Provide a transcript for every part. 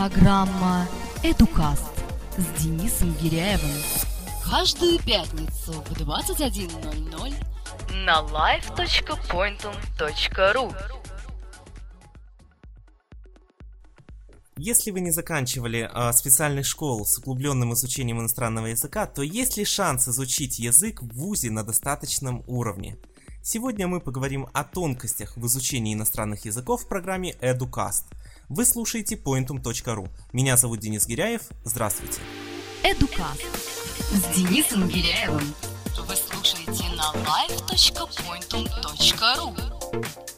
Программа «Эдукаст» с Денисом Гиряевым. Каждую пятницу в 21.00 на live.pointum.ru Если вы не заканчивали э, специальных школ с углубленным изучением иностранного языка, то есть ли шанс изучить язык в ВУЗе на достаточном уровне? Сегодня мы поговорим о тонкостях в изучении иностранных языков в программе EduCast. Вы слушаете pointum.ru. Меня зовут Денис Гиряев. Здравствуйте. «Эдукаст» с Денисом Гиряевым. Вы слушаете на live.pointum.ru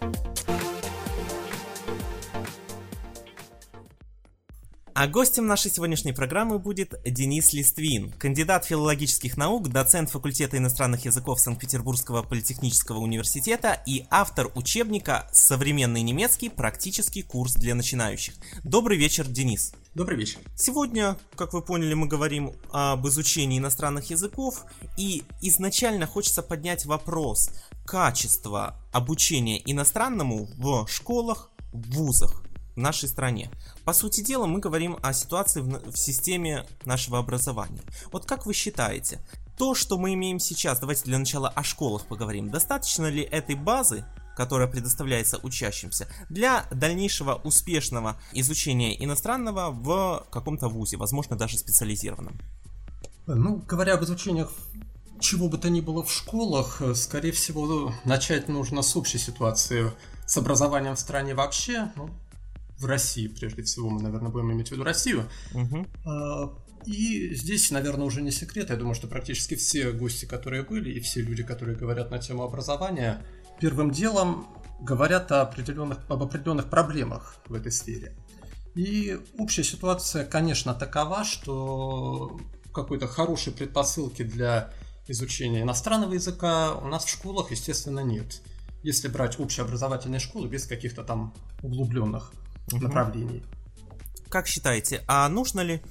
А гостем нашей сегодняшней программы будет Денис Листвин, кандидат филологических наук, доцент факультета иностранных языков Санкт-Петербургского политехнического университета и автор учебника «Современный немецкий. Практический курс для начинающих». Добрый вечер, Денис. Добрый вечер. Сегодня, как вы поняли, мы говорим об изучении иностранных языков, и изначально хочется поднять вопрос качества обучения иностранному в школах, в вузах в нашей стране. По сути дела, мы говорим о ситуации в, в системе нашего образования. Вот как вы считаете, то, что мы имеем сейчас, давайте для начала о школах поговорим, достаточно ли этой базы, которая предоставляется учащимся, для дальнейшего успешного изучения иностранного в каком-то вузе, возможно, даже специализированном? Ну, говоря об изучениях чего бы то ни было в школах, скорее всего, начать нужно с общей ситуации с образованием в стране вообще. Ну, в России, прежде всего, мы, наверное, будем иметь в виду Россию. Угу. И здесь, наверное, уже не секрет. Я думаю, что практически все гости, которые были, и все люди, которые говорят на тему образования, первым делом говорят о определенных, об определенных проблемах в этой сфере. И общая ситуация, конечно, такова, что какой-то хорошей предпосылки для изучения иностранного языка у нас в школах, естественно, нет. Если брать общеобразовательные школы без каких-то там углубленных угу. направлений. Как считаете, а нужно ли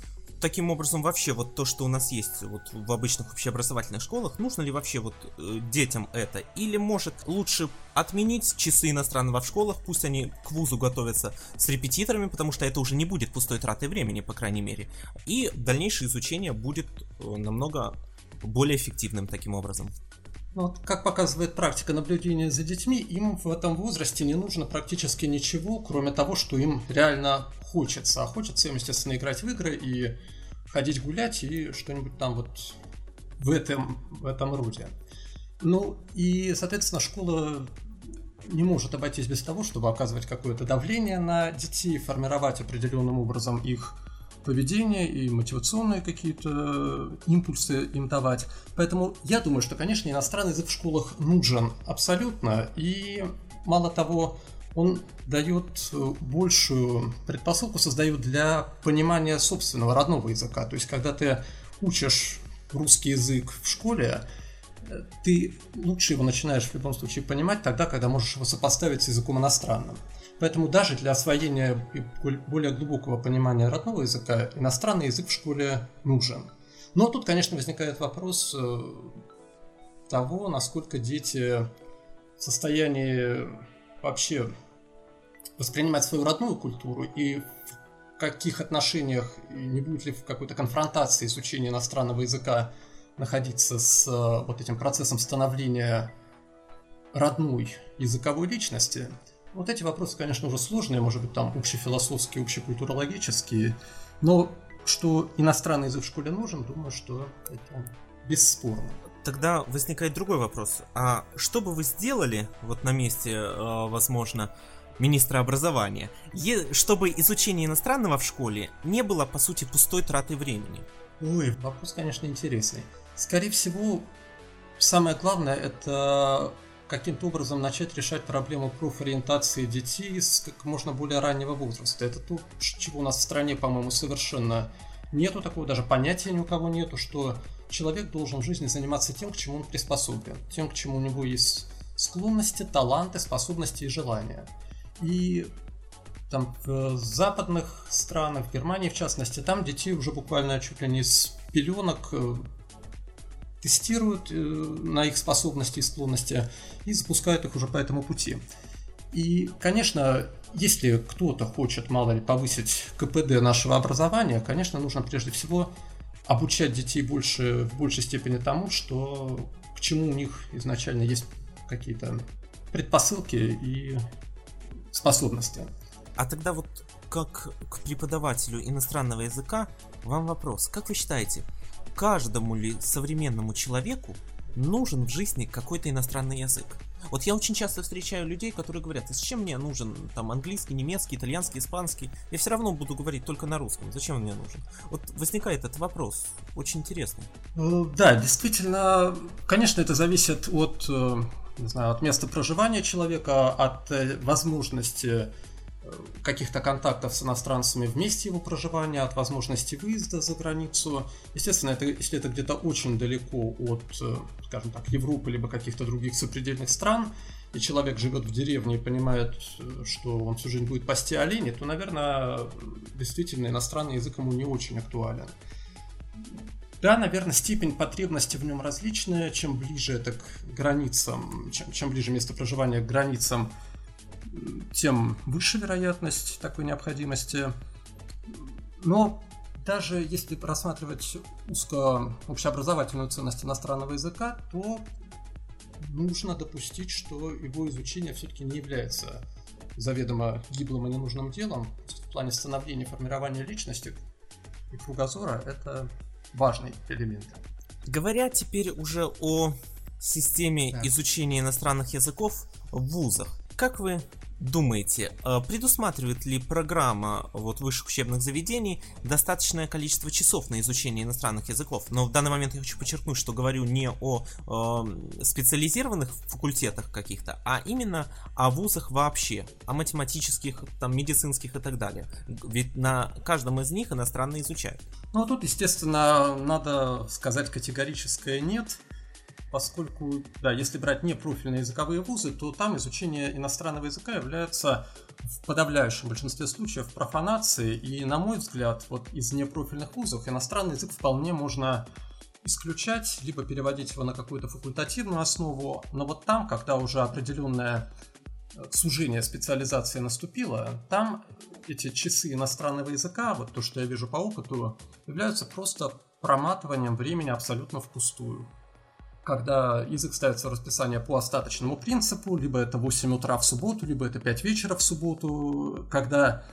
таким образом вообще вот то, что у нас есть вот в обычных общеобразовательных школах, нужно ли вообще вот э, детям это? Или может лучше отменить часы иностранного в школах, пусть они к вузу готовятся с репетиторами, потому что это уже не будет пустой тратой времени, по крайней мере. И дальнейшее изучение будет э, намного более эффективным таким образом. Ну, вот, как показывает практика наблюдения за детьми, им в этом возрасте не нужно практически ничего, кроме того, что им реально хочется. А хочется им, естественно, играть в игры и ходить гулять и что-нибудь там вот в этом, в этом роде. Ну и, соответственно, школа не может обойтись без того, чтобы оказывать какое-то давление на детей, формировать определенным образом их поведение и мотивационные какие-то импульсы им давать. Поэтому я думаю, что, конечно, иностранный язык в школах нужен абсолютно. И мало того, он дает большую предпосылку, создает для понимания собственного родного языка. То есть, когда ты учишь русский язык в школе, ты лучше его начинаешь в любом случае понимать тогда, когда можешь его сопоставить с языком иностранным. Поэтому даже для освоения более глубокого понимания родного языка иностранный язык в школе нужен. Но тут, конечно, возникает вопрос э, того, насколько дети в состоянии вообще воспринимать свою родную культуру и в каких отношениях, не будет ли в какой-то конфронтации изучения иностранного языка находиться с э, вот этим процессом становления родной языковой личности – вот эти вопросы, конечно, уже сложные, может быть, там общефилософские, общекультурологические, но что иностранный язык в школе нужен, думаю, что это бесспорно. Тогда возникает другой вопрос. А что бы вы сделали, вот на месте, э, возможно, министра образования, чтобы изучение иностранного в школе не было, по сути, пустой тратой времени? Ой, вопрос, конечно, интересный. Скорее всего, самое главное это каким-то образом начать решать проблему профориентации детей с как можно более раннего возраста. Это то, чего у нас в стране, по-моему, совершенно нету такого, даже понятия ни у кого нету, что человек должен в жизни заниматься тем, к чему он приспособлен, тем, к чему у него есть склонности, таланты, способности и желания. И там в западных странах, в Германии в частности, там детей уже буквально чуть ли не с пеленок э, тестируют э, на их способности и склонности и запускают их уже по этому пути. И, конечно, если кто-то хочет, мало ли, повысить КПД нашего образования, конечно, нужно прежде всего обучать детей больше, в большей степени тому, что к чему у них изначально есть какие-то предпосылки и способности. А тогда вот как к преподавателю иностранного языка вам вопрос. Как вы считаете, каждому ли современному человеку нужен в жизни какой-то иностранный язык? Вот я очень часто встречаю людей, которые говорят, а зачем мне нужен там английский, немецкий, итальянский, испанский? Я все равно буду говорить только на русском. Зачем он мне нужен? Вот возникает этот вопрос. Очень интересный. Ну, да, действительно, конечно, это зависит от, э, не знаю, от места проживания человека, от э, возможности каких-то контактов с иностранцами в месте его проживания, от возможности выезда за границу. Естественно, это, если это где-то очень далеко от, скажем так, Европы либо каких-то других сопредельных стран, и человек живет в деревне и понимает, что он всю жизнь будет пасти оленей, то, наверное, действительно иностранный язык ему не очень актуален. Да, наверное, степень потребности в нем различная. Чем ближе это к границам, чем, чем ближе место проживания к границам, тем выше вероятность такой необходимости. Но даже если рассматривать узко общеобразовательную ценность иностранного языка, то нужно допустить, что его изучение все-таки не является заведомо гиблым и ненужным делом. В плане становления, формирования личности и кругозора это важный элемент. Говоря теперь уже о системе да. изучения иностранных языков в вузах, как вы думаете, э, предусматривает ли программа вот, высших учебных заведений достаточное количество часов на изучение иностранных языков? Но в данный момент я хочу подчеркнуть, что говорю не о э, специализированных факультетах каких-то, а именно о вузах вообще, о математических, там, медицинских и так далее. Ведь на каждом из них иностранно изучают. Ну, тут, естественно, надо сказать категорическое «нет», поскольку, да, если брать не профильные языковые вузы, то там изучение иностранного языка является в подавляющем большинстве случаев профанацией, и, на мой взгляд, вот из непрофильных вузов иностранный язык вполне можно исключать, либо переводить его на какую-то факультативную основу, но вот там, когда уже определенное э, сужение специализации наступило, там эти часы иностранного языка, вот то, что я вижу по опыту, являются просто проматыванием времени абсолютно впустую когда язык ставится в расписание по остаточному принципу, либо это 8 утра в субботу, либо это 5 вечера в субботу, когда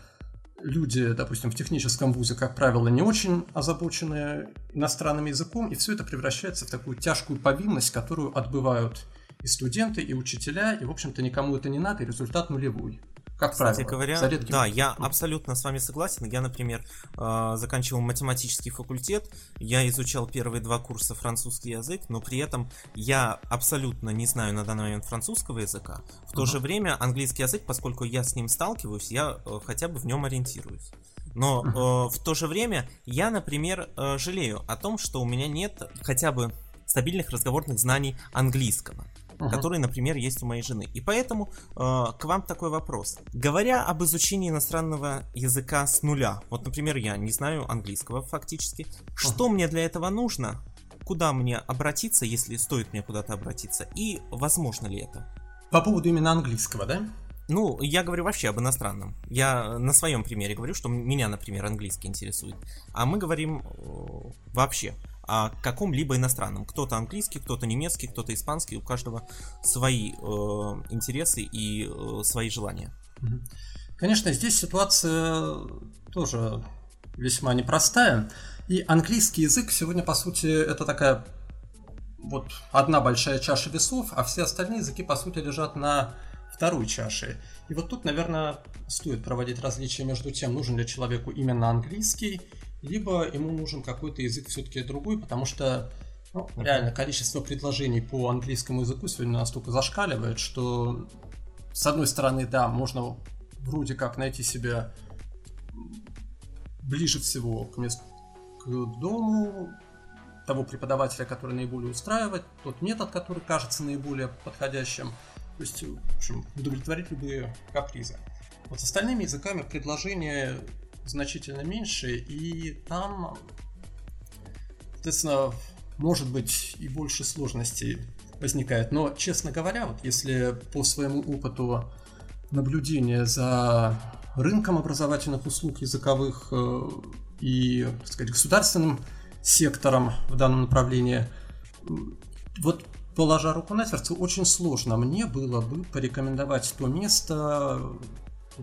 люди, допустим, в техническом вузе, как правило, не очень озабочены иностранным языком, и все это превращается в такую тяжкую повинность, которую отбывают и студенты, и учителя, и, в общем-то, никому это не надо, и результат нулевой. Как Кстати правило, говоря, да, я абсолютно с вами согласен. Я, например, э, заканчивал математический факультет, я изучал первые два курса французский язык, но при этом я абсолютно не знаю на данный момент французского языка. В то uh-huh. же время английский язык, поскольку я с ним сталкиваюсь, я э, хотя бы в нем ориентируюсь. Но uh-huh. в то же время я, например, жалею о том, что у меня нет хотя бы стабильных разговорных знаний английского uh-huh. который, например, есть у моей жены. И поэтому э, к вам такой вопрос. Говоря об изучении иностранного языка с нуля, вот, например, я не знаю английского фактически, uh-huh. что мне для этого нужно? Куда мне обратиться, если стоит мне куда-то обратиться? И возможно ли это? По поводу именно английского, да? Ну, я говорю вообще об иностранном. Я на своем примере говорю, что меня, например, английский интересует. А мы говорим э, вообще о каком-либо иностранном. Кто-то английский, кто-то немецкий, кто-то испанский, у каждого свои э, интересы и э, свои желания. Конечно, здесь ситуация тоже весьма непростая. И английский язык сегодня, по сути, это такая вот одна большая чаша весов, а все остальные языки, по сути, лежат на второй чаше. И вот тут, наверное, стоит проводить различия между тем, нужен ли человеку именно английский либо ему нужен какой-то язык все-таки другой, потому что ну, реально количество предложений по английскому языку сегодня настолько зашкаливает, что с одной стороны, да, можно вроде как найти себя ближе всего к месту, к дому того преподавателя, который наиболее устраивает, тот метод, который кажется наиболее подходящим, то есть, в общем, удовлетворить любые капризы. Вот с остальными языками предложения значительно меньше, и там, соответственно, может быть и больше сложностей возникает. Но, честно говоря, вот если по своему опыту наблюдение за рынком образовательных услуг языковых э, и, так сказать, государственным сектором в данном направлении. Вот положа руку на сердце, очень сложно мне было бы порекомендовать то место,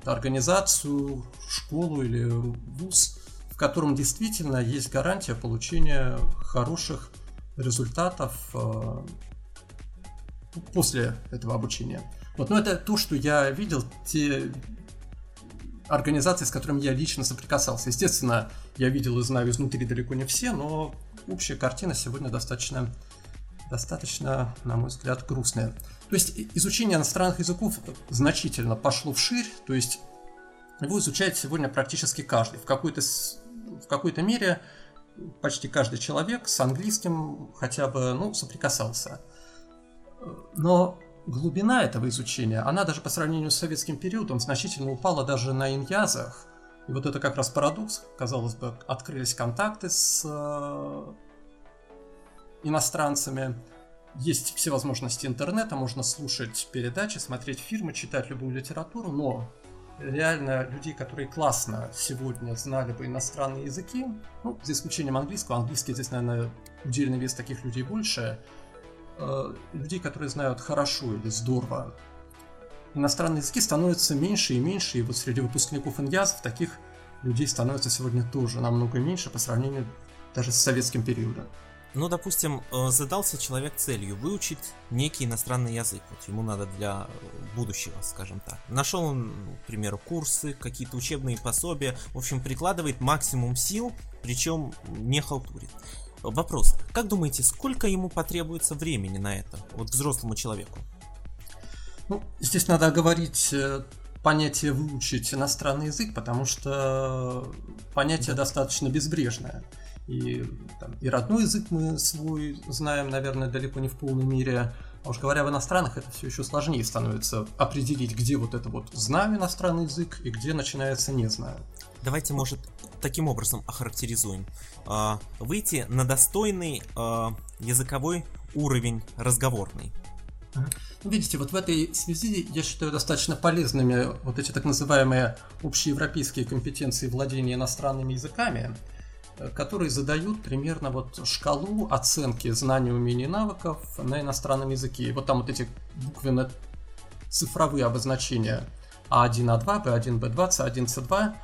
организацию, школу или вуз, в котором действительно есть гарантия получения хороших результатов э, после этого обучения. Вот, но это то, что я видел, те организации, с которыми я лично соприкасался. Естественно, я видел и знаю изнутри далеко не все, но общая картина сегодня достаточно, достаточно, на мой взгляд, грустная. То есть изучение иностранных языков значительно пошло вширь, то есть его изучает сегодня практически каждый. В какой-то, в какой-то мере почти каждый человек с английским хотя бы ну, соприкасался. Но глубина этого изучения, она даже по сравнению с советским периодом значительно упала даже на иньязах. И вот это как раз парадокс. Казалось бы, открылись контакты с иностранцами, есть все возможности интернета, можно слушать передачи, смотреть фильмы, читать любую литературу, но реально людей, которые классно сегодня знали бы иностранные языки, ну, за исключением английского, английский здесь, наверное, удельный вес таких людей больше, Э, людей, которые знают хорошо или здорово иностранные языки, становится меньше и меньше, и вот среди выпускников иньязов таких людей становится сегодня тоже намного меньше по сравнению даже с советским периодом. Ну, допустим, э, задался человек целью выучить некий иностранный язык. Вот ему надо для будущего, скажем так. Нашел он, к примеру, курсы, какие-то учебные пособия. В общем, прикладывает максимум сил, причем не халтурит. Вопрос. Как думаете, сколько ему потребуется времени на это, вот взрослому человеку? Ну, здесь надо говорить э, понятие выучить иностранный язык, потому что понятие да. достаточно безбрежное. И, там, и родной язык мы свой знаем, наверное, далеко не в полной мере. А уж говоря в иностранных, это все еще сложнее становится определить, где вот это вот знаю иностранный язык и где начинается не знаю. Давайте, может, таким образом охарактеризуем. А, выйти на достойный а, языковой уровень разговорный. Видите, вот в этой связи я считаю достаточно полезными вот эти так называемые общеевропейские компетенции владения иностранными языками, которые задают примерно вот шкалу оценки знаний, умений, навыков на иностранном языке. И вот там вот эти буквенно цифровые обозначения А1, А2, Б1, Б2, С1, С2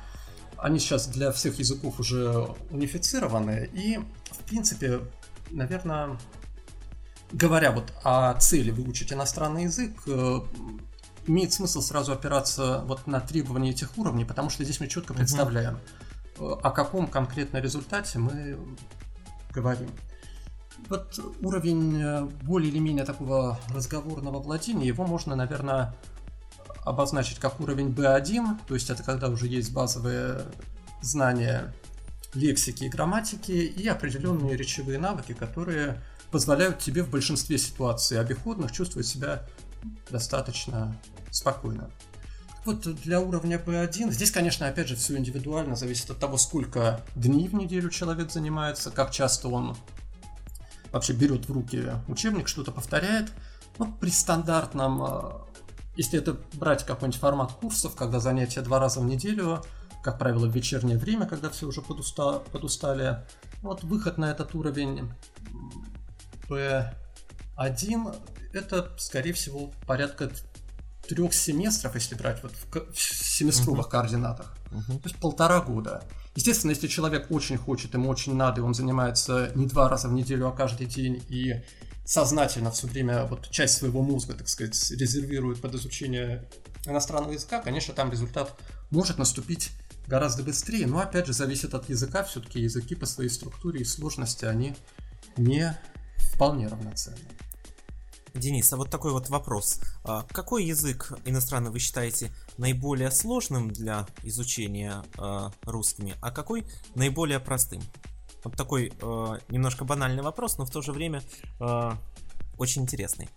они сейчас для всех языков уже унифицированы, и, в принципе, наверное, говоря вот о цели выучить иностранный язык, э, имеет смысл сразу опираться вот на требования этих уровней, потому что здесь мы четко представляем, угу. О каком конкретно результате мы говорим. Вот уровень э, более или менее такого разговорного владения, его можно, наверное, обозначить как уровень B1, то есть это когда уже есть базовые знания лексики и грамматики и определенные речевые навыки, которые позволяют тебе в большинстве ситуаций обиходных чувствовать себя достаточно спокойно. Вот для уровня B1, здесь, конечно, опять же, все индивидуально, зависит от того, сколько дней в неделю человек занимается, как часто он вообще берет в руки учебник, что-то повторяет. Но при стандартном э, если это брать какой-нибудь формат курсов, когда занятия два раза в неделю, как правило, в вечернее время, когда все уже подуста, подустали, вот выход на этот уровень P1, это, скорее всего, порядка трех семестров, если брать вот в семестровых uh-huh. координатах. Uh-huh. То есть полтора года. Естественно, если человек очень хочет, ему очень надо, и он занимается не два раза в неделю, а каждый день, и сознательно все время вот часть своего мозга, так сказать, резервирует под изучение иностранного языка, конечно, там результат может наступить гораздо быстрее, но опять же зависит от языка, все-таки языки по своей структуре и сложности, они не вполне равноценны. Денис, а вот такой вот вопрос. А какой язык иностранный вы считаете наиболее сложным для изучения э, русскими, а какой наиболее простым? Вот такой э, немножко банальный вопрос, но в то же время очень интересный.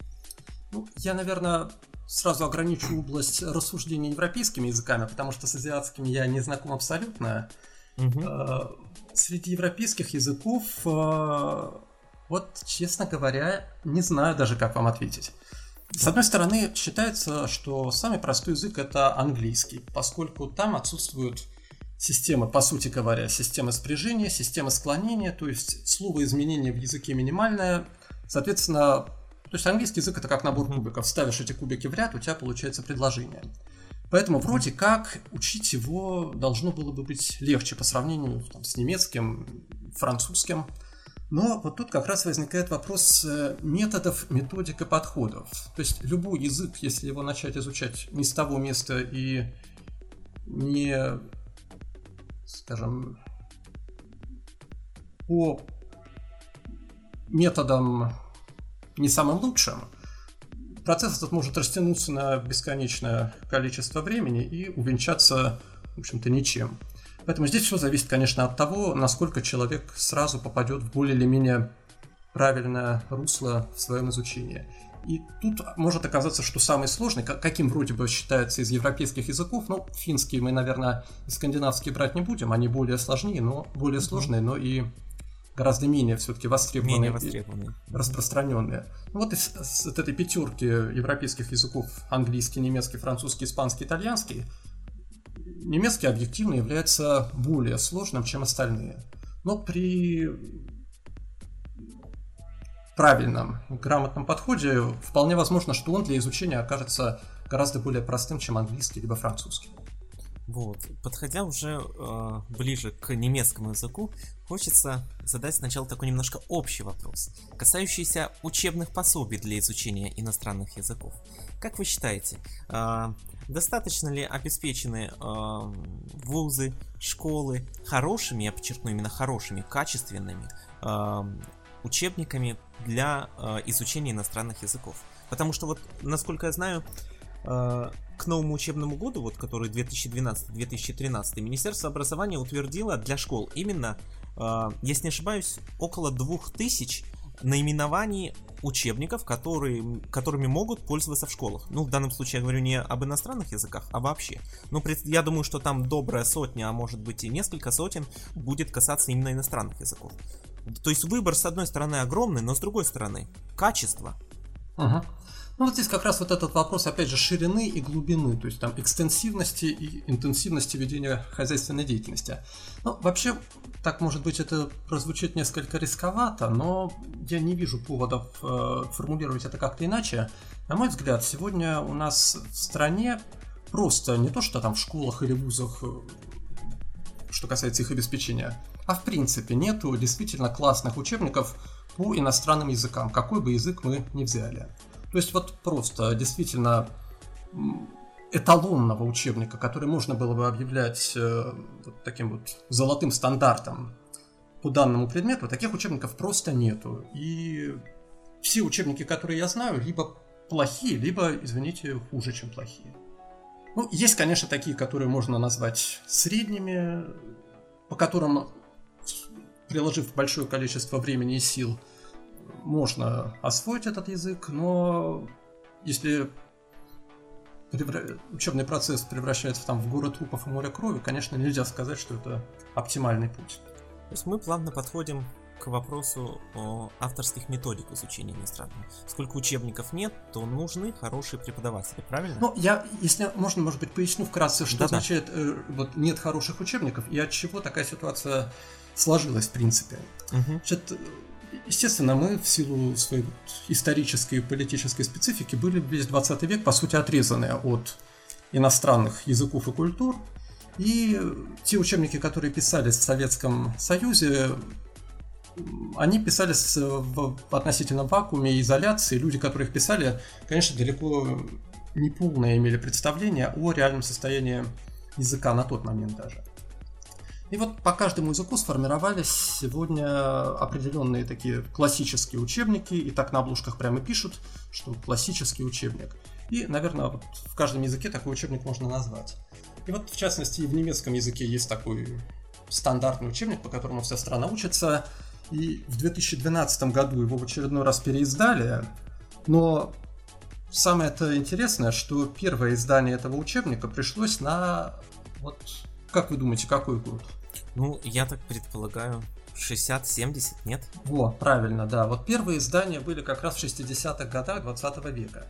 Ну, я, наверное, сразу ограничу область рассуждения европейскими языками, потому что с азиатскими я не знаком абсолютно. Угу. Среди европейских языков, вот, честно говоря, не знаю даже, как вам ответить. С одной стороны, считается, что самый простой язык это английский, поскольку там отсутствуют системы, по сути говоря, система спряжения, система склонения, то есть слово изменение в языке минимальное. Соответственно, то есть английский язык это как набор кубиков. Ставишь эти кубики в ряд, у тебя получается предложение. Поэтому вроде как учить его должно было бы быть легче по сравнению там, с немецким, французским. Но вот тут как раз возникает вопрос э, методов, методик и подходов. То есть любой язык, если его начать изучать не с того места и не, скажем, по методам не самым лучшим, процесс этот может растянуться на бесконечное количество времени и увенчаться, в общем-то, ничем. Поэтому здесь все зависит, конечно, от того, насколько человек сразу попадет в более или менее правильное русло в своем изучении. И тут может оказаться, что самый сложный, каким вроде бы считается из европейских языков, ну, финский мы, наверное, и скандинавский брать не будем, они более сложнее, но более сложные, но и гораздо менее все-таки востребованные, менее востребованные. распространенные. Ну, вот из, из этой пятерки европейских языков английский, немецкий, французский, испанский, итальянский немецкий объективно является более сложным, чем остальные. Но при правильном, грамотном подходе вполне возможно, что он для изучения окажется гораздо более простым, чем английский либо французский. Вот. Подходя уже э, ближе к немецкому языку, хочется задать сначала такой немножко общий вопрос, касающийся учебных пособий для изучения иностранных языков. Как вы считаете, э, достаточно ли обеспечены э, вузы, школы хорошими, я подчеркну именно хорошими, качественными э, учебниками для э, изучения иностранных языков? Потому что вот, насколько я знаю, э, к новому учебному году, вот который 2012-2013, Министерство образования утвердило для школ именно, э, если не ошибаюсь, около 2000 наименований учебников, которые, которыми могут пользоваться в школах. Ну, в данном случае я говорю не об иностранных языках, а вообще. Ну, я думаю, что там добрая сотня, а может быть и несколько сотен будет касаться именно иностранных языков. То есть выбор, с одной стороны, огромный, но с другой стороны, качество. Угу. Ну вот здесь как раз вот этот вопрос, опять же, ширины и глубины, то есть там экстенсивности и интенсивности ведения хозяйственной деятельности. Ну, вообще, так может быть это прозвучит несколько рисковато, но я не вижу поводов э, формулировать это как-то иначе. На мой взгляд, сегодня у нас в стране просто не то, что там в школах или вузах, э, что касается их обеспечения, а в принципе нету действительно классных учебников по иностранным языкам, какой бы язык мы ни взяли. То есть вот просто действительно эталонного учебника, который можно было бы объявлять э, вот таким вот золотым стандартом по данному предмету, таких учебников просто нету. И все учебники, которые я знаю, либо плохие, либо, извините, хуже, чем плохие. Ну, есть, конечно, такие, которые можно назвать средними, по которым, приложив большое количество времени и сил, можно освоить этот язык, но если учебный процесс превращается там в город трупов и море крови, конечно, нельзя сказать, что это оптимальный путь. То есть мы плавно подходим к вопросу о авторских методик изучения иностранного. Сколько учебников нет, то нужны хорошие преподаватели, правильно? Ну, я, если можно, может быть, поясню вкратце, что Да-да. означает э, вот нет хороших учебников и от чего такая ситуация сложилась, в принципе. Угу. Значит, Естественно, мы в силу своей исторической и политической специфики были весь 20 век, по сути, отрезаны от иностранных языков и культур. И те учебники, которые писались в Советском Союзе, они писались в относительно вакууме изоляции. Люди, которые их писали, конечно, далеко не полное имели представление о реальном состоянии языка на тот момент даже. И вот по каждому языку сформировались сегодня определенные такие классические учебники, и так на обложках прямо пишут, что классический учебник. И, наверное, вот в каждом языке такой учебник можно назвать. И вот, в частности, в немецком языке есть такой стандартный учебник, по которому вся страна учится. И в 2012 году его в очередной раз переиздали, но самое это интересное, что первое издание этого учебника пришлось на вот как вы думаете, какой год? Ну, я так предполагаю, 60-70, нет? Во, правильно, да. Вот первые издания были как раз в 60-х годах 20 века.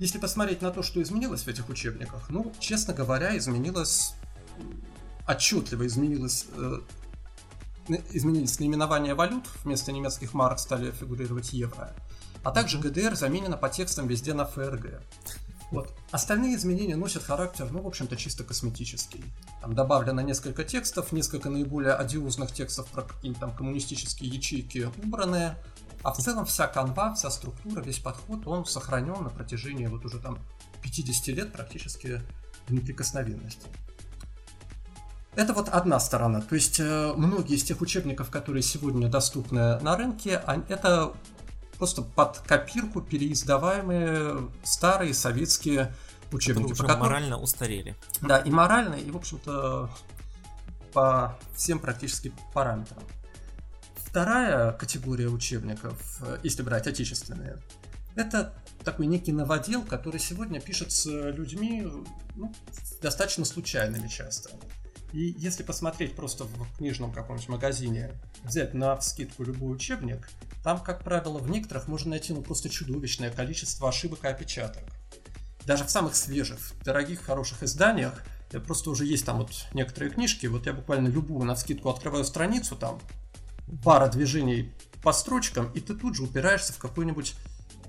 Если посмотреть на то, что изменилось в этих учебниках, ну, честно говоря, изменилось отчетливо изменилось э, изменились наименования валют, вместо немецких марок стали фигурировать евро, а также ГДР заменена по текстам везде на ФРГ. Вот. Остальные изменения носят характер, ну, в общем-то, чисто косметический. Там добавлено несколько текстов, несколько наиболее одиозных текстов про какие-то там коммунистические ячейки убраны, а в целом вся канва, вся структура, весь подход, он сохранен на протяжении вот уже там 50 лет практически в неприкосновенности. Это вот одна сторона. То есть э, многие из тех учебников, которые сегодня доступны на рынке, это просто под копирку переиздаваемые старые советские учебники. Которые которым... морально устарели. Да, и морально, и, в общем-то, по всем практически параметрам. Вторая категория учебников, если брать отечественные, это такой некий новодел, который сегодня пишется людьми ну, достаточно случайными часто. И если посмотреть просто в книжном каком-нибудь магазине, взять на скидку любой учебник, там, как правило, в некоторых можно найти ну, просто чудовищное количество ошибок и опечаток. Даже в самых свежих, дорогих, хороших изданиях, просто уже есть там вот некоторые книжки, вот я буквально любую на скидку открываю страницу, там пара движений по строчкам, и ты тут же упираешься в какой-нибудь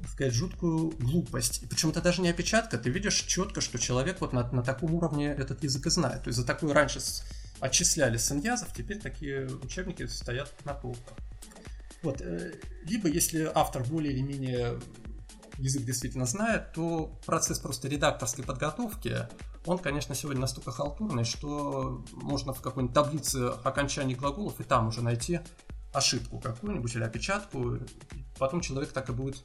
сказать, жуткую глупость. И причем это даже не опечатка, ты видишь четко, что человек вот на, на таком уровне этот язык и знает. То есть за такое раньше отчисляли с теперь такие учебники стоят на полках. Вот. Э, либо если автор более или менее язык действительно знает, то процесс просто редакторской подготовки, он, конечно, сегодня настолько халтурный, что можно в какой-нибудь таблице окончаний глаголов и там уже найти ошибку какую-нибудь или опечатку. Потом человек так и будет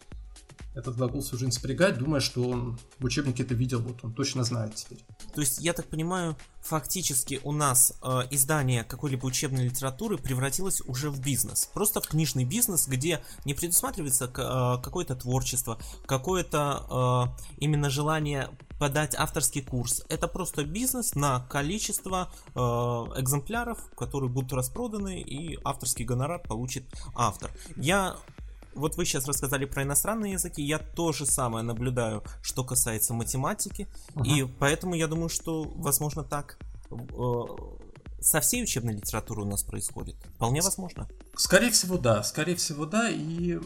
этот глагол всю жизнь спрягать, думая, что он в учебнике это видел, вот он точно знает теперь. То есть, я так понимаю, фактически у нас э, издание какой-либо учебной литературы превратилось уже в бизнес. Просто в книжный бизнес, где не предусматривается э, какое-то творчество, какое-то э, именно желание подать авторский курс. Это просто бизнес на количество э, экземпляров, которые будут распроданы, и авторский гонорар получит автор. Я вот вы сейчас рассказали про иностранные языки, я то же самое наблюдаю, что касается математики, uh-huh. и поэтому я думаю, что, возможно, так э, со всей учебной литературой у нас происходит. Вполне возможно. Скорее всего, да. Скорее всего, да. И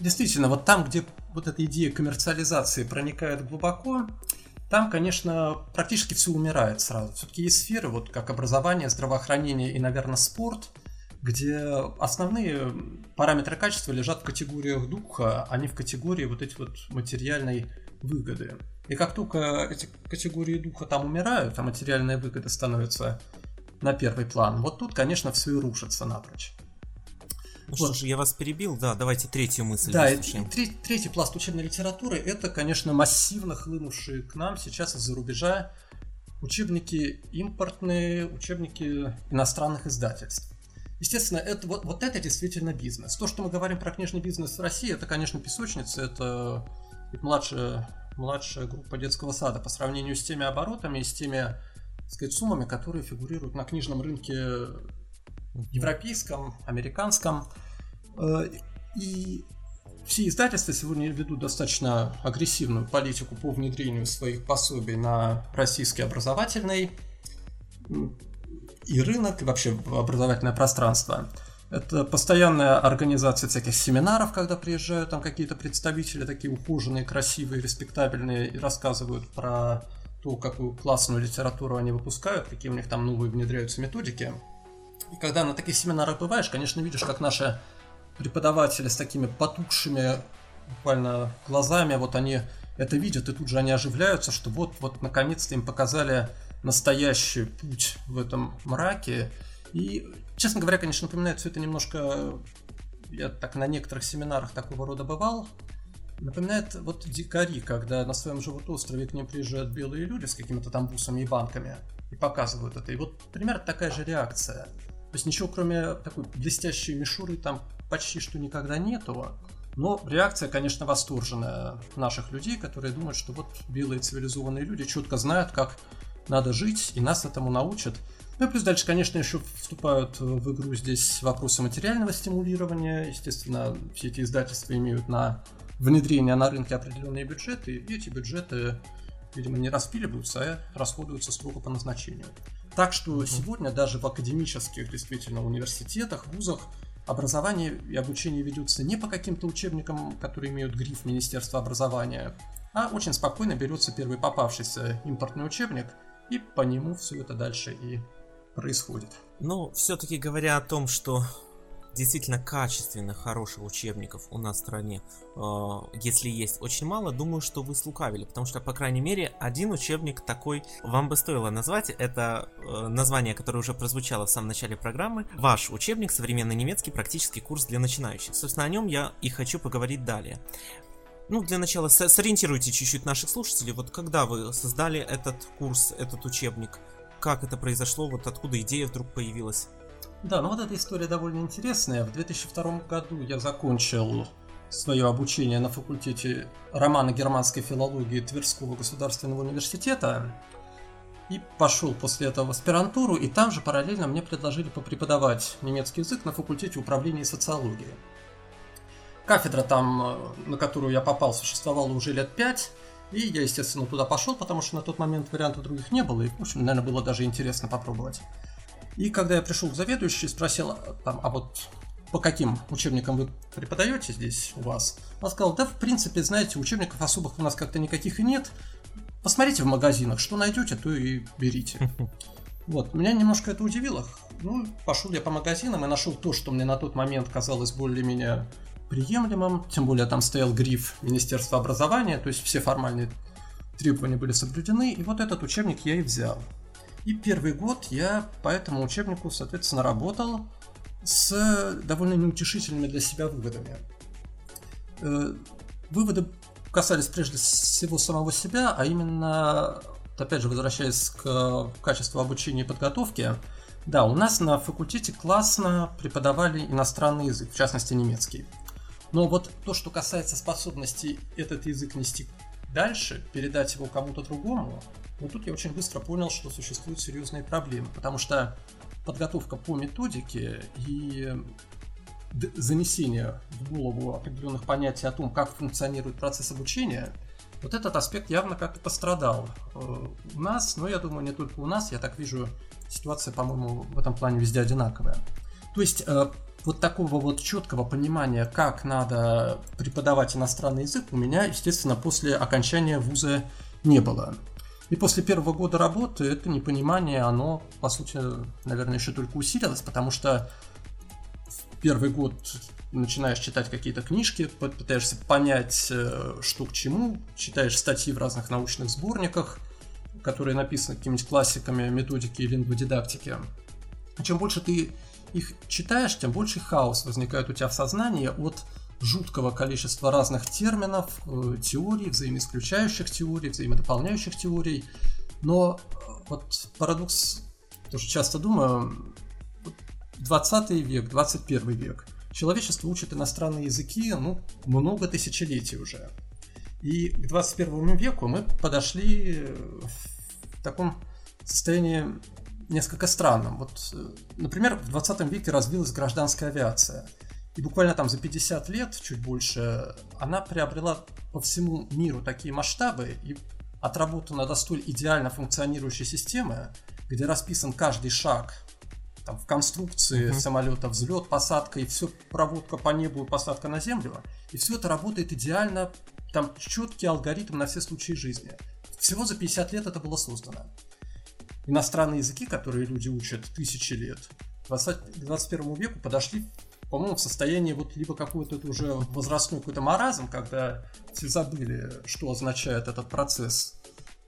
действительно, вот там, где вот эта идея коммерциализации проникает глубоко, там, конечно, практически все умирает сразу. Все-таки есть сферы, вот как образование, здравоохранение и, наверное, спорт – где основные параметры качества лежат в категориях духа, а не в категории вот этой вот материальной выгоды. И как только эти категории духа там умирают, а материальная выгода становится на первый план, вот тут, конечно, все и рушится напрочь. Ну вот. что ж, я вас перебил, да, давайте третью мысль Да, и, третий, третий пласт учебной литературы это, конечно, массивно хлынувшие к нам сейчас из-за рубежа учебники импортные, учебники иностранных издательств. Естественно, это, вот, вот это действительно бизнес. То, что мы говорим про книжный бизнес в России, это, конечно, песочница, это младшая, младшая группа детского сада по сравнению с теми оборотами и с теми так сказать, суммами, которые фигурируют на книжном рынке европейском, американском. Э, и все издательства сегодня ведут достаточно агрессивную политику по внедрению своих пособий на российский образовательный и рынок, и вообще образовательное пространство. Это постоянная организация всяких семинаров, когда приезжают там какие-то представители, такие ухоженные, красивые, респектабельные, и рассказывают про то, какую классную литературу они выпускают, какие у них там новые внедряются методики. И когда на таких семинарах бываешь, конечно, видишь, как наши преподаватели с такими потухшими буквально глазами, вот они это видят, и тут же они оживляются, что вот, вот наконец-то им показали настоящий путь в этом мраке. И, честно говоря, конечно, напоминает все это немножко... Я так на некоторых семинарах такого рода бывал. Напоминает вот дикари, когда на своем животострове к ним приезжают белые люди с какими-то там бусами и банками и показывают это. И вот примерно такая же реакция. То есть ничего кроме такой блестящей мишуры там почти что никогда нету. Но реакция, конечно, восторженная наших людей, которые думают, что вот белые цивилизованные люди четко знают, как надо жить, и нас этому научат. Ну и плюс дальше, конечно, еще вступают в игру здесь вопросы материального стимулирования. Естественно, все эти издательства имеют на внедрения на рынке определенные бюджеты, и эти бюджеты, видимо, не распиливаются, а расходуются строго по назначению. Так что сегодня даже в академических действительно университетах, вузах образование и обучение ведутся не по каким-то учебникам, которые имеют гриф Министерства образования, а очень спокойно берется первый попавшийся импортный учебник, и по нему все это дальше и происходит. Ну, все-таки говоря о том, что действительно качественных, хороших учебников у нас в стране, э, если есть очень мало, думаю, что вы слукавили, потому что, по крайней мере, один учебник такой вам бы стоило назвать. Это э, название, которое уже прозвучало в самом начале программы. Ваш учебник «Современный немецкий. Практический курс для начинающих». Собственно, о нем я и хочу поговорить далее. Ну, для начала сориентируйте чуть-чуть наших слушателей. Вот когда вы создали этот курс, этот учебник, как это произошло, вот откуда идея вдруг появилась? Да, ну вот эта история довольно интересная. В 2002 году я закончил свое обучение на факультете романо-германской филологии Тверского государственного университета и пошел после этого в аспирантуру, и там же параллельно мне предложили попреподавать немецкий язык на факультете управления социологии. Кафедра там, на которую я попал, существовала уже лет пять, и я, естественно, туда пошел, потому что на тот момент вариантов других не было, и, в общем, наверное, было даже интересно попробовать. И когда я пришел к заведующей, спросил, там, а вот по каким учебникам вы преподаете здесь у вас? Он сказал, да, в принципе, знаете, учебников особых у нас как-то никаких и нет. Посмотрите в магазинах, что найдете, то и берите. Вот, меня немножко это удивило. Ну, пошел я по магазинам и нашел то, что мне на тот момент казалось более-менее приемлемым. Тем более там стоял гриф Министерства образования, то есть все формальные требования были соблюдены. И вот этот учебник я и взял. И первый год я по этому учебнику, соответственно, работал с довольно неутешительными для себя выводами. Э, выводы касались прежде всего самого себя, а именно, опять же, возвращаясь к качеству обучения и подготовки, да, у нас на факультете классно преподавали иностранный язык, в частности немецкий. Но вот то, что касается способности этот язык нести дальше, передать его кому-то другому, но тут я очень быстро понял, что существуют серьезные проблемы, потому что подготовка по методике и занесение в голову определенных понятий о том, как функционирует процесс обучения, вот этот аспект явно как-то пострадал э, у нас, но я думаю, не только у нас, я так вижу, ситуация, по-моему, в этом плане везде одинаковая. То есть э, вот такого вот четкого понимания, как надо преподавать иностранный язык, у меня, естественно, после окончания вуза не было. И после первого года работы это непонимание, оно, по сути, наверное, еще только усилилось, потому что первый год начинаешь читать какие-то книжки, пытаешься понять, э, что к чему, читаешь статьи в разных научных сборниках, которые написаны какими-нибудь классиками методики и лингводидактики. Чем больше ты их читаешь, тем больше хаос возникает у тебя в сознании от жуткого количества разных терминов, э, теорий, взаимоисключающих теорий, взаимодополняющих теорий. Но э, вот парадокс, тоже часто думаю, 20 век, 21 век. Человечество учит иностранные языки, ну, много тысячелетий уже. И к 21 веку мы подошли э, в таком состоянии несколько странном. Вот, например, в 20 веке развилась гражданская авиация – и буквально там за 50 лет, чуть больше, она приобрела по всему миру такие масштабы и отработана до столь идеально функционирующей системы, где расписан каждый шаг там, в конструкции uh-huh. самолета, взлет, посадка и все проводка по небу и посадка на землю. И все это работает идеально, там четкий алгоритм на все случаи жизни. Всего за 50 лет это было создано. Иностранные языки, которые люди учат тысячи лет, к 21 веку подошли по-моему, в состоянии вот либо какой-то уже возрастной какой-то маразм, когда все забыли, что означает этот процесс,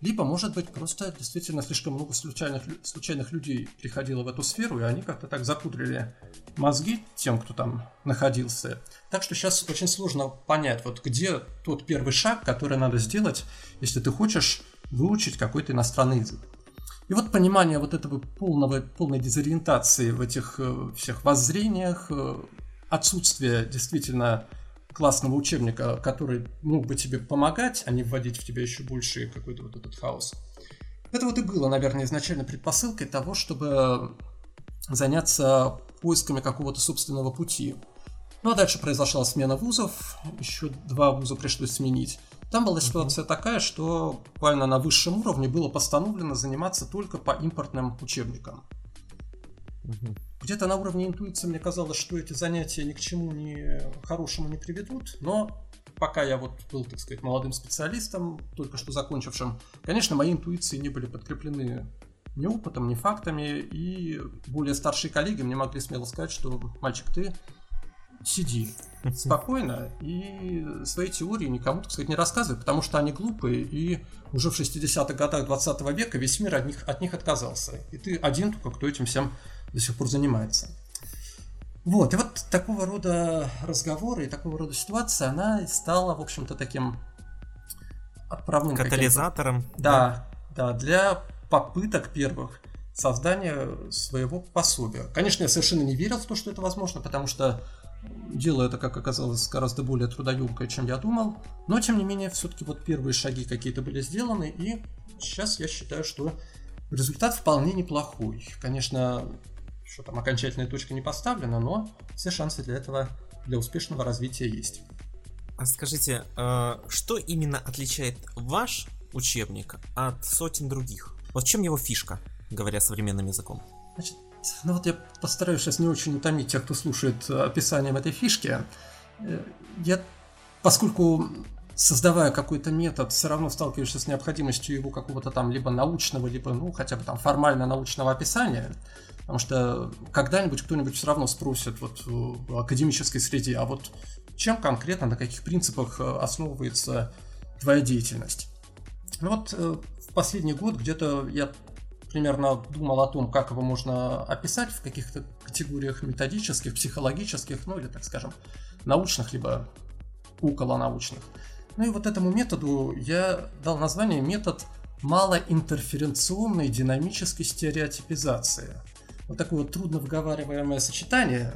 либо, может быть, просто действительно слишком много случайных, случайных людей приходило в эту сферу, и они как-то так запудрили мозги тем, кто там находился. Так что сейчас очень сложно понять, вот где тот первый шаг, который надо сделать, если ты хочешь выучить какой-то иностранный язык. И вот понимание вот этого полного, полной дезориентации в этих э, всех воззрениях, э, отсутствие действительно классного учебника, который мог бы тебе помогать, а не вводить в тебя еще больше какой-то вот этот хаос. Это вот и было, наверное, изначально предпосылкой того, чтобы заняться поисками какого-то собственного пути. Ну а дальше произошла смена вузов, еще два вуза пришлось сменить. Там была ситуация uh-huh. такая, что буквально на высшем уровне было постановлено заниматься только по импортным учебникам. Uh-huh. Где-то на уровне интуиции мне казалось, что эти занятия ни к чему ни хорошему не приведут, но пока я вот был, так сказать, молодым специалистом, только что закончившим, конечно, мои интуиции не были подкреплены ни опытом, ни фактами, и более старшие коллеги мне могли смело сказать, что мальчик, ты сиди спокойно и свои теории никому, так сказать, не рассказывай, потому что они глупые, и уже в 60-х годах 20 века весь мир от них, от них отказался. И ты один только, кто этим всем до сих пор занимается. Вот, и вот такого рода разговоры и такого рода ситуация, она стала, в общем-то, таким отправным... Катализатором. Да, да, для попыток первых создания своего пособия. Конечно, я совершенно не верил в то, что это возможно, потому что дело это, как оказалось, гораздо более трудоемкое, чем я думал. Но, тем не менее, все-таки вот первые шаги какие-то были сделаны, и сейчас я считаю, что результат вполне неплохой. Конечно, что там окончательная точка не поставлена, но все шансы для этого, для успешного развития есть. А скажите, э, что именно отличает ваш учебник от сотен других? Вот в чем его фишка, говоря современным языком? Значит, ну вот я постараюсь сейчас не очень утомить тех, кто слушает э, описанием этой фишки. Э, я, поскольку создавая какой-то метод, все равно сталкиваешься с необходимостью его какого-то там либо научного, либо, ну, хотя бы там формально научного описания, потому что когда-нибудь кто-нибудь все равно спросит вот в академической среде, а вот чем конкретно, на каких принципах э, основывается твоя деятельность. Ну вот в последний год где-то я примерно думал о том, как его можно описать в каких-то категориях методических, психологических, ну или, так скажем, научных, либо околонаучных. Ну и вот этому методу я дал название метод малоинтерференционной динамической стереотипизации. Вот такое вот трудно выговариваемое сочетание,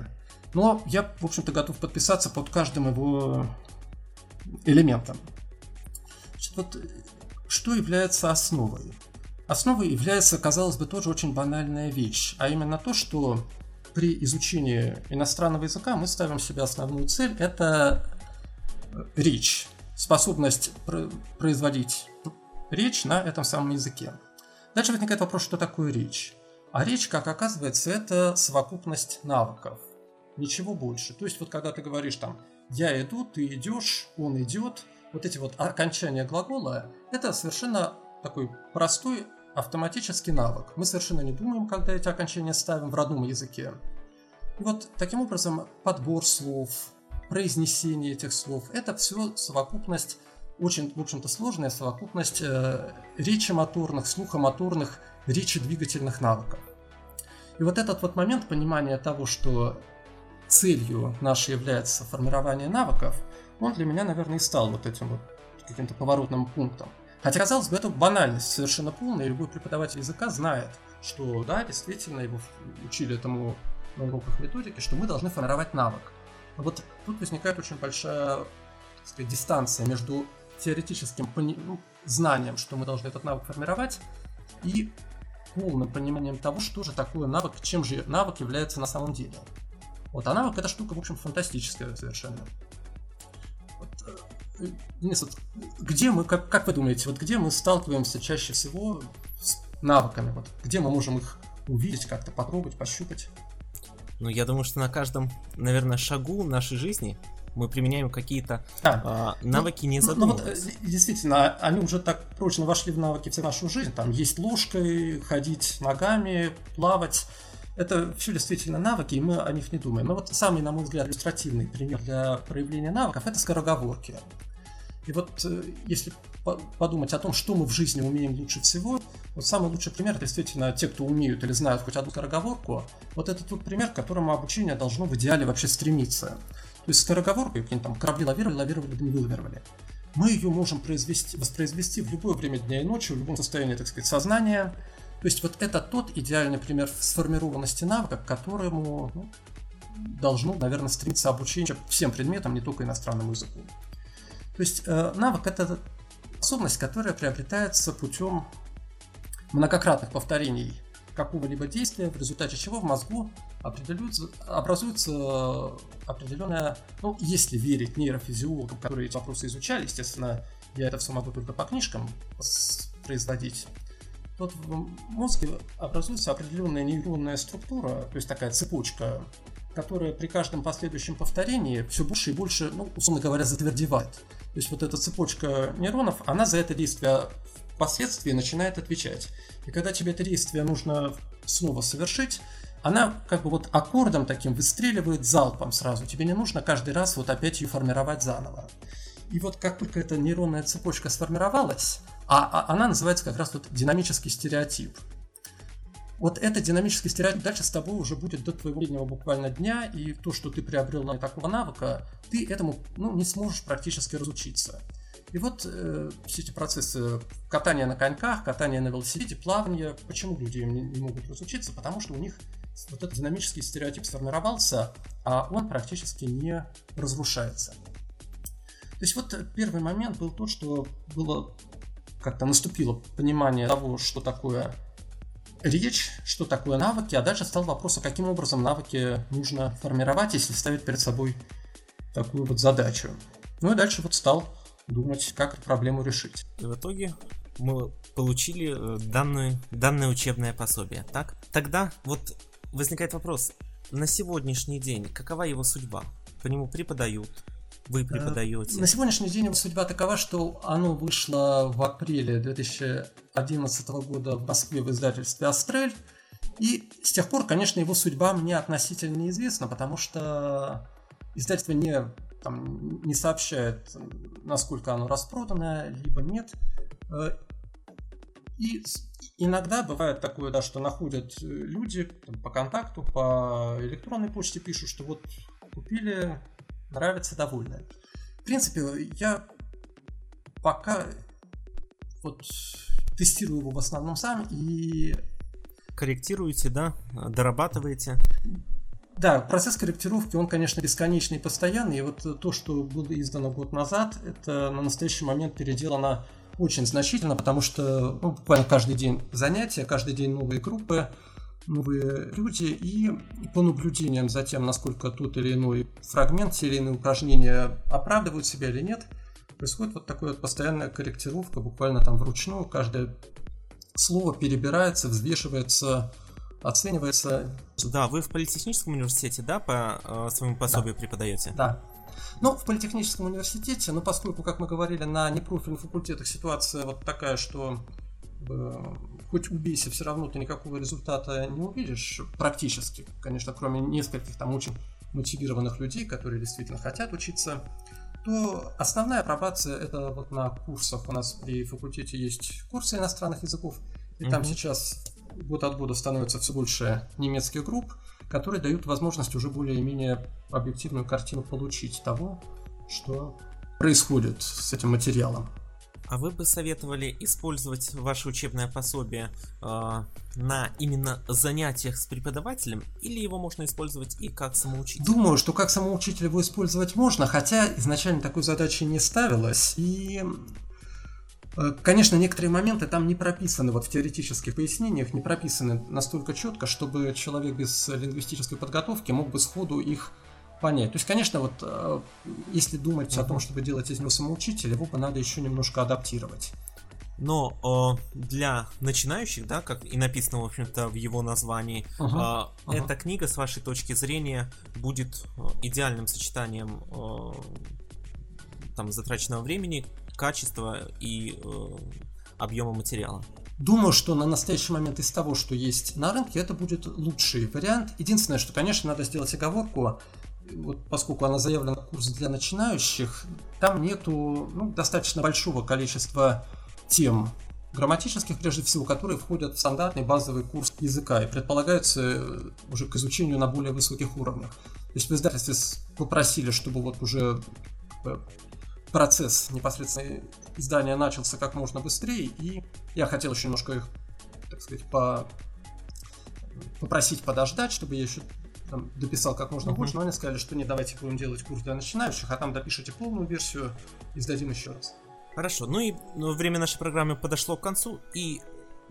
но я, в общем-то, готов подписаться под каждым его элементом. Значит, вот что является основой? Основой является, казалось бы, тоже очень банальная вещь, а именно то, что при изучении иностранного языка мы ставим себе основную цель – это э, речь, способность производить речь на этом самом языке. Дальше возникает вопрос, что такое речь. А речь, как оказывается, это совокупность навыков. Ничего больше. То есть вот когда ты говоришь там «я иду», «ты идешь», «он идет», вот эти вот окончания глагола – это совершенно такой простой автоматический навык. Мы совершенно не думаем, когда эти окончания ставим в родном языке. И вот таким образом подбор слов, произнесение этих слов – это все совокупность, очень, в общем-то, сложная совокупность э, речи моторных, слухомоторных, речи двигательных навыков. И вот этот вот момент понимания того, что целью нашей является формирование навыков, он для меня, наверное, и стал вот этим вот каким-то поворотным пунктом. Хотя, казалось бы, это банальность совершенно полная, и любой преподаватель языка знает, что да, действительно, его учили этому на уроках методики, что мы должны формировать навык. Но вот тут возникает очень большая так сказать, дистанция между теоретическим пони- ну, знанием, что мы должны этот навык формировать, и полным пониманием того, что же такое навык, чем же навык является на самом деле. Вот, а навык это штука, в общем, фантастическая совершенно. Вот, э, Денис, вот где мы, как, как вы думаете, вот где мы сталкиваемся чаще всего с навыками? Вот где мы можем их увидеть, как-то потрогать, пощупать? Ну, я думаю, что на каждом, наверное, шагу нашей жизни мы применяем какие-то а, э, навыки, ну, не задумываясь. Ну, ну, вот, действительно, они уже так прочно вошли в навыки всю нашу жизнь. Там есть ложкой, ходить ногами, плавать. Это все действительно навыки, и мы о них не думаем. Но вот самый, на мой взгляд, иллюстративный пример для проявления навыков – это скороговорки. И вот э, если подумать о том, что мы в жизни умеем лучше всего, вот самый лучший пример это действительно те, кто умеют или знают хоть одну скороговорку, вот это тот пример, к которому обучение должно в идеале вообще стремиться. То есть скороговорку, какие-нибудь там корабли лавировали, лавировали, не вылавировали. Мы ее можем произвести, воспроизвести в любое время дня и ночи, в любом состоянии, так сказать, сознания. То есть вот это тот идеальный пример сформированности навыка, к которому ну, должно, наверное, стремиться обучение всем предметам, не только иностранному языку. То есть э, навык это способность, которая приобретается путем многократных повторений какого-либо действия, в результате чего в мозгу образуется, образуется определенная, ну, если верить нейрофизиологам, которые эти вопросы изучали, естественно, я это все могу только по книжкам производить, вот в мозге образуется определенная нейронная структура, то есть такая цепочка, которая при каждом последующем повторении все больше и больше, ну, условно говоря, затвердевает. То есть вот эта цепочка нейронов, она за это действие впоследствии начинает отвечать. И когда тебе это действие нужно снова совершить, она как бы вот аккордом таким выстреливает залпом сразу. Тебе не нужно каждый раз вот опять ее формировать заново. И вот как только эта нейронная цепочка сформировалась, а, а она называется как раз вот динамический стереотип. Вот этот динамический стереотип дальше с тобой уже будет до твоего последнего буквально дня, и то, что ты приобрел на такого навыка, ты этому ну, не сможешь практически разучиться. И вот э, все эти процессы катания на коньках, катания на велосипеде, плавания, почему люди им не, не могут разучиться? Потому что у них вот этот динамический стереотип сформировался, а он практически не разрушается. То есть вот первый момент был тот, что было как-то наступило понимание того, что такое речь, что такое навыки, а дальше стал вопрос, а каким образом навыки нужно формировать, если ставить перед собой такую вот задачу. Ну и дальше вот стал думать, как эту проблему решить. И в итоге мы получили э, данную, данное учебное пособие, так? Тогда вот возникает вопрос, на сегодняшний день какова его судьба? По нему преподают, вы э, преподаете? На сегодняшний день его судьба такова, что оно вышло в апреле 2011 года в Москве в издательстве «Астрель». И с тех пор, конечно, его судьба мне относительно неизвестна, потому что издательство не, там, не сообщает, насколько оно распродано, либо нет. Э, и иногда бывает такое, да, что находят люди там, по контакту, по электронной почте пишут, что вот купили нравится, довольны. В принципе, я пока вот тестирую его в основном сам и... Корректируете, да? Дорабатываете? Да, процесс корректировки, он, конечно, бесконечный и постоянный. И вот то, что было издано год назад, это на настоящий момент переделано очень значительно, потому что ну, буквально каждый день занятия, каждый день новые группы, новые люди, и по наблюдениям за тем, насколько тот или иной фрагмент, те или иные упражнения оправдывают себя или нет, происходит вот такая вот постоянная корректировка, буквально там вручную, каждое слово перебирается, взвешивается, оценивается. Да, вы в политехническом университете, да, по э, своему пособию да. преподаете? Да. Ну, в политехническом университете, ну, поскольку, как мы говорили, на непрофильных факультетах ситуация вот такая, что хоть убейся, все равно ты никакого результата не увидишь практически, конечно, кроме нескольких там очень мотивированных людей, которые действительно хотят учиться, то основная апробация это вот на курсах. У нас при факультете есть курсы иностранных языков, и mm-hmm. там сейчас год от года становится все больше немецких групп, которые дают возможность уже более-менее объективную картину получить того, что происходит с этим материалом. А вы бы советовали использовать ваше учебное пособие э, на именно занятиях с преподавателем, или его можно использовать и как самоучитель? Думаю, что как самоучитель его использовать можно, хотя изначально такой задачи не ставилось. И э, Конечно, некоторые моменты там не прописаны, вот в теоретических пояснениях не прописаны настолько четко, чтобы человек без лингвистической подготовки мог бы сходу их понять. То есть, конечно, вот э, если думать о том, чтобы делать из него самоучителя, его бы надо еще немножко адаптировать. Но э, для начинающих, да, как и написано, в общем-то, в его названии, uh-huh. Э, uh-huh. эта книга, с вашей точки зрения, будет э, идеальным сочетанием э, там затраченного времени, качества и э, объема материала. Думаю, что на настоящий момент из того, что есть на рынке, это будет лучший вариант. Единственное, что, конечно, надо сделать оговорку вот поскольку она заявлена курс для начинающих, там нету ну, достаточно большого количества тем грамматических, прежде всего, которые входят в стандартный базовый курс языка и предполагаются э, уже к изучению на более высоких уровнях. То есть в издательстве попросили, чтобы вот уже э, процесс непосредственно издания начался как можно быстрее, и я хотел еще немножко их, так сказать, по попросить подождать, чтобы я еще там, дописал как можно больше, но они сказали, что не, давайте будем делать курс для начинающих, а там допишите полную версию и сдадим еще раз. Хорошо, ну и ну, время нашей программы подошло к концу, и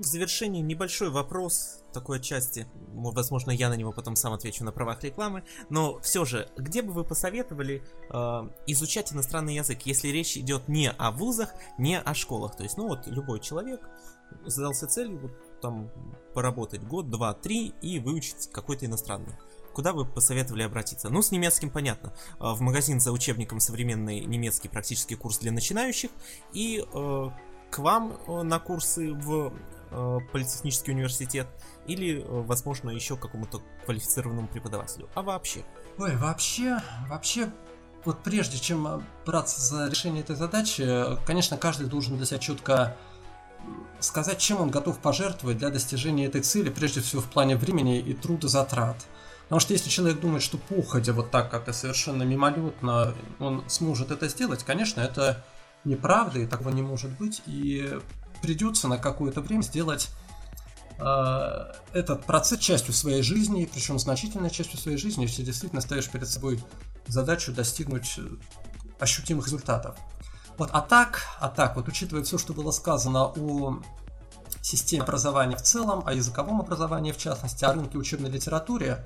В завершении небольшой вопрос такой отчасти. Возможно, я на него потом сам отвечу на правах рекламы. Но все же, где бы вы посоветовали э, изучать иностранный язык, если речь идет не о вузах, не о школах? То есть, ну вот любой человек задался целью вот, там поработать год, два, три и выучить какой-то иностранный. Куда вы посоветовали обратиться? Ну, с немецким понятно. Э, в магазин за учебником современный немецкий практический курс для начинающих и э, к вам э, на курсы в э, политехнический университет или, э, возможно, еще какому-то квалифицированному преподавателю. А вообще? Ой, вообще, вообще, вот прежде чем браться за решение этой задачи, конечно, каждый должен для себя четко сказать, чем он готов пожертвовать для достижения этой цели, прежде всего в плане времени и трудозатрат. Потому что если человек думает, что походя вот так как-то совершенно мимолетно он сможет это сделать, конечно, это неправда, и такого не может быть, и придется на какое-то время сделать э, этот процесс частью своей жизни, причем значительной частью своей жизни, если действительно ставишь перед собой задачу достигнуть ощутимых результатов. Вот, а так, а так, вот учитывая все, что было сказано о системе образования в целом, о языковом образовании в частности, о рынке учебной литературе,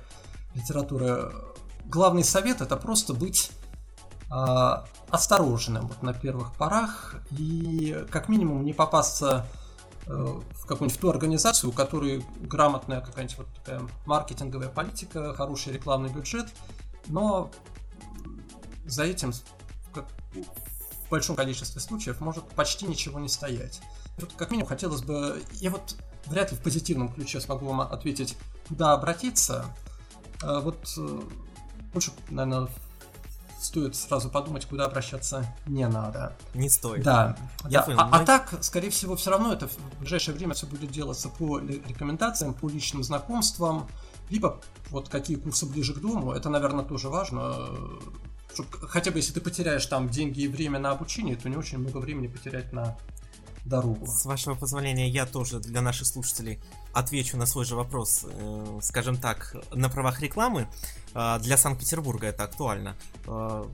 литературы, главный совет это просто быть э, осторожным вот на первых порах и как минимум не попасться э, в какую-нибудь ту организацию, у которой грамотная какая-нибудь вот такая маркетинговая политика, хороший рекламный бюджет, но за этим в большом количестве случаев может почти ничего не стоять. Вот как минимум хотелось бы, я вот вряд ли в позитивном ключе смогу вам ответить, куда обратиться. А вот э, лучше, наверное, стоит сразу подумать, куда обращаться не надо. Не стоит. Да. Я да. Понял, а, а так, скорее всего, все равно это в ближайшее время все будет делаться по рекомендациям, по личным знакомствам, либо вот какие курсы ближе к дому. Это, наверное, тоже важно. Чтобы, хотя бы если ты потеряешь там деньги и время на обучение, то не очень много времени потерять на дорогу. С вашего позволения, я тоже для наших слушателей отвечу на свой же вопрос, э, скажем так, на правах рекламы. Э, для Санкт-Петербурга это актуально. Э,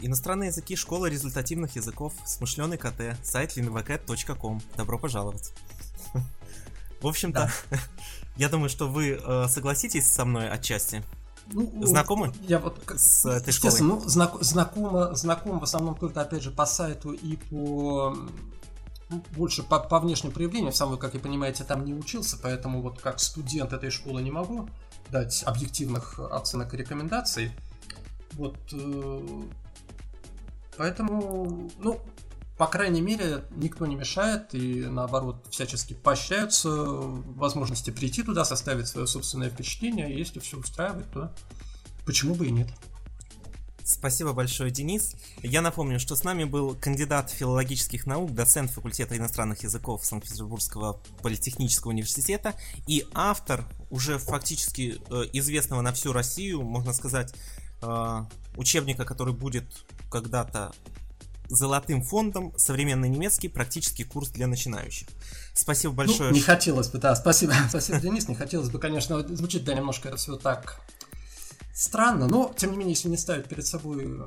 иностранные языки, школа результативных языков, смышленый КТ, сайт linvcat.com. Добро пожаловать. В общем-то, да. я думаю, что вы согласитесь со мной отчасти. Ну, Знакомы? Я вот с этой школой? ну, знак, знакомо, знаком в основном только, опять же, по сайту и по больше по, по внешним проявлениям, сам вы, как вы понимаете, там не учился, поэтому вот как студент этой школы не могу дать объективных оценок и рекомендаций. Вот, э, поэтому, ну, по крайней мере, никто не мешает и, наоборот, всячески поощряются возможности прийти туда, составить свое собственное впечатление. И если все устраивает, то почему бы и нет. Спасибо большое, Денис. Я напомню, что с нами был кандидат филологических наук, доцент факультета иностранных языков Санкт-Петербургского политехнического университета и автор уже фактически э, известного на всю Россию, можно сказать, э, учебника, который будет когда-то золотым фондом современный немецкий практический курс для начинающих. Спасибо ну, большое. Ну, не хотелось бы, да, спасибо, спасибо, Денис, не хотелось бы, конечно, звучит, да, немножко это все так странно, но, тем не менее, если не ставить перед собой э,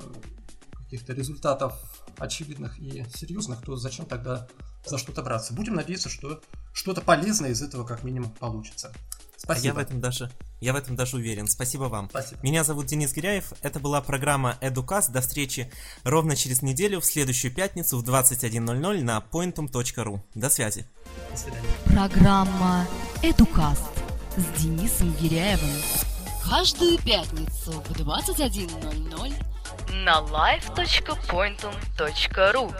каких-то результатов очевидных и серьезных, то зачем тогда за что-то браться? Будем надеяться, что что-то полезное из этого как минимум получится. Спасибо. Я в этом даже, я в этом даже уверен. Спасибо вам. Спасибо. Меня зовут Денис Гиряев. Это была программа Educast. До встречи ровно через неделю в следующую пятницу в 21.00 на pointum.ru. До связи. До свидания. Программа Educast с Денисом Гиряевым каждую пятницу в 21.00 на live.pointum.ru